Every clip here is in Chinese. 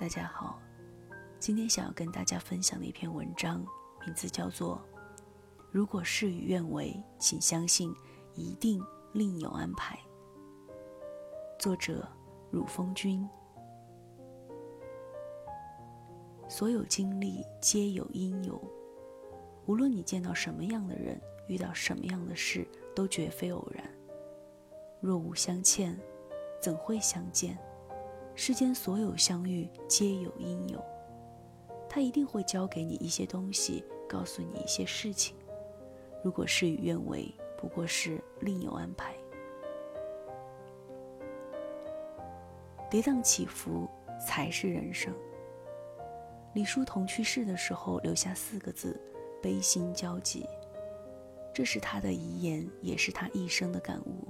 大家好，今天想要跟大家分享的一篇文章，名字叫做《如果事与愿违，请相信一定另有安排》。作者：汝风君。所有经历皆有因由，无论你见到什么样的人，遇到什么样的事，都绝非偶然。若无相欠，怎会相见？世间所有相遇皆有因由，他一定会教给你一些东西，告诉你一些事情。如果事与愿违，不过是另有安排。跌宕起伏才是人生。李叔同去世的时候留下四个字：悲心交集。这是他的遗言，也是他一生的感悟。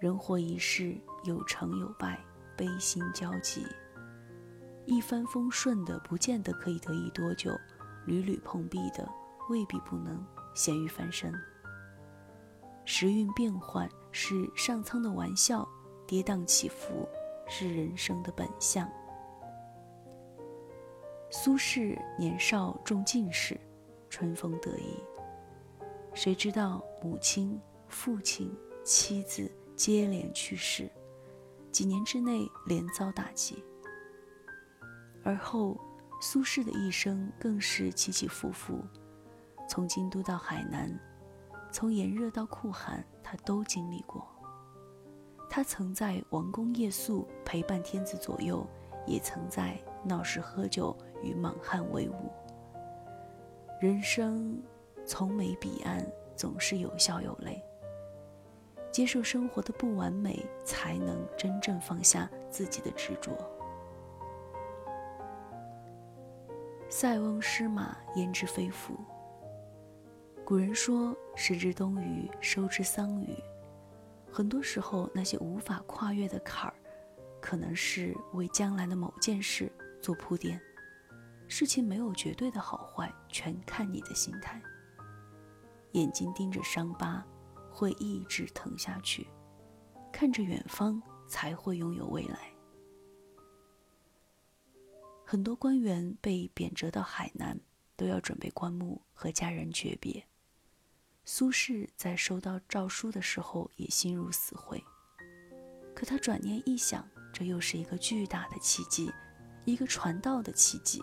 人活一世，有成有败。悲心交集，一帆风顺的不见得可以得意多久，屡屡碰壁的未必不能咸鱼翻身。时运变幻是上苍的玩笑，跌宕起伏是人生的本相。苏轼年少中进士，春风得意，谁知道母亲、父亲、妻子接连去世。几年之内连遭打击，而后苏轼的一生更是起起伏伏，从京都到海南，从炎热到酷寒，他都经历过。他曾在王宫夜宿陪伴天子左右，也曾在闹市喝酒与莽汉为伍。人生从没彼岸，总是有笑有泪。接受生活的不完美，才能真正放下自己的执着。塞翁失马，焉知非福。古人说：“时之东隅，收之桑榆。”很多时候，那些无法跨越的坎儿，可能是为将来的某件事做铺垫。事情没有绝对的好坏，全看你的心态。眼睛盯着伤疤。会一直疼下去，看着远方才会拥有未来。很多官员被贬谪到海南，都要准备棺木和家人诀别。苏轼在收到诏书的时候也心如死灰，可他转念一想，这又是一个巨大的奇迹，一个传道的奇迹。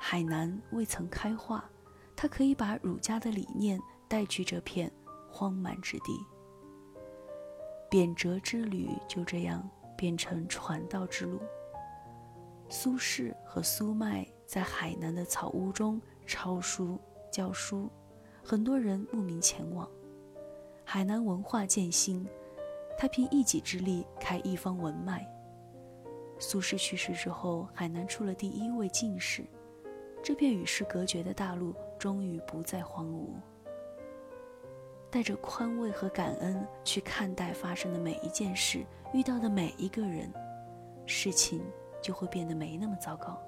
海南未曾开化，他可以把儒家的理念带去这片。荒蛮之地，贬谪之旅就这样变成传道之路。苏轼和苏迈在海南的草屋中抄书教书，很多人慕名前往。海南文化渐兴，他凭一己之力开一方文脉。苏轼去世之后，海南出了第一位进士，这片与世隔绝的大陆终于不再荒芜。带着宽慰和感恩去看待发生的每一件事，遇到的每一个人，事情就会变得没那么糟糕。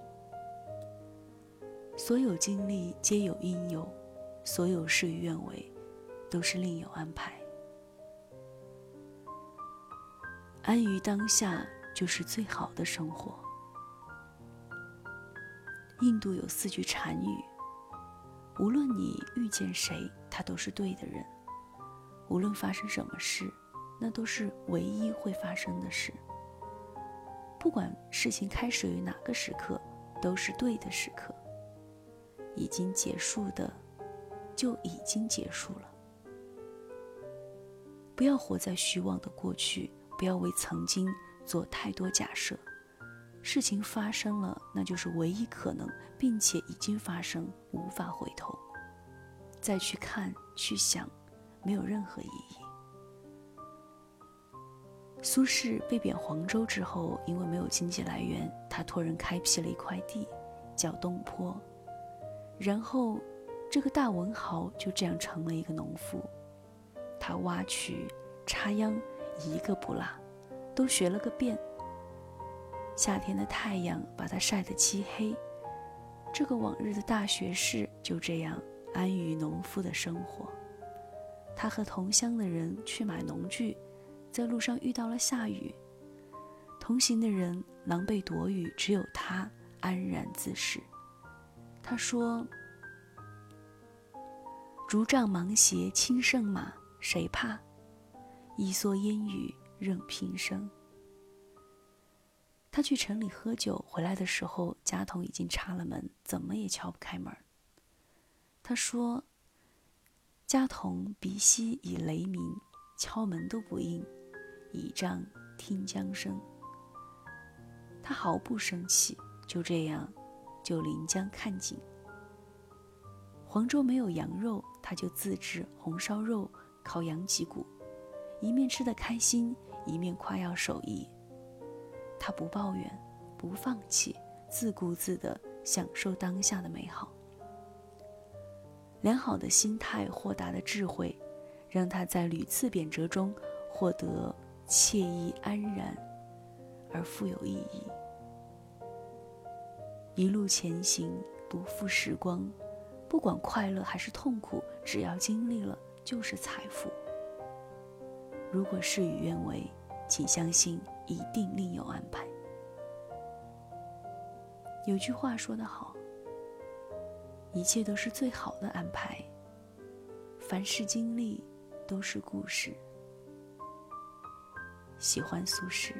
所有经历皆有因由，所有事与愿违，都是另有安排。安于当下就是最好的生活。印度有四句禅语：无论你遇见谁，他都是对的人。无论发生什么事，那都是唯一会发生的事。不管事情开始于哪个时刻，都是对的时刻。已经结束的，就已经结束了。不要活在虚妄的过去，不要为曾经做太多假设。事情发生了，那就是唯一可能，并且已经发生，无法回头。再去看，去想。没有任何意义。苏轼被贬黄州之后，因为没有经济来源，他托人开辟了一块地，叫东坡。然后，这个大文豪就这样成了一个农夫。他挖渠、插秧，一个不落，都学了个遍。夏天的太阳把他晒得漆黑，这个往日的大学士就这样安于农夫的生活。他和同乡的人去买农具，在路上遇到了下雨。同行的人狼狈躲雨，只有他安然自适。他说：“竹杖芒鞋轻胜马，谁怕？一蓑烟雨任平生。”他去城里喝酒，回来的时候，家童已经插了门，怎么也敲不开门。他说：“家童鼻息已雷鸣，敲门都不应，倚杖听江声。”他毫不生气，就这样。就临江看景。黄州没有羊肉，他就自制红烧肉、烤羊脊骨，一面吃得开心，一面夸耀手艺。他不抱怨，不放弃，自顾自地享受当下的美好。良好的心态、豁达的智慧，让他在屡次贬谪中获得惬意安然，而富有意义。一路前行，不负时光，不管快乐还是痛苦，只要经历了，就是财富。如果事与愿违，请相信一定另有安排。有句话说得好，一切都是最好的安排。凡事经历都是故事。喜欢苏轼。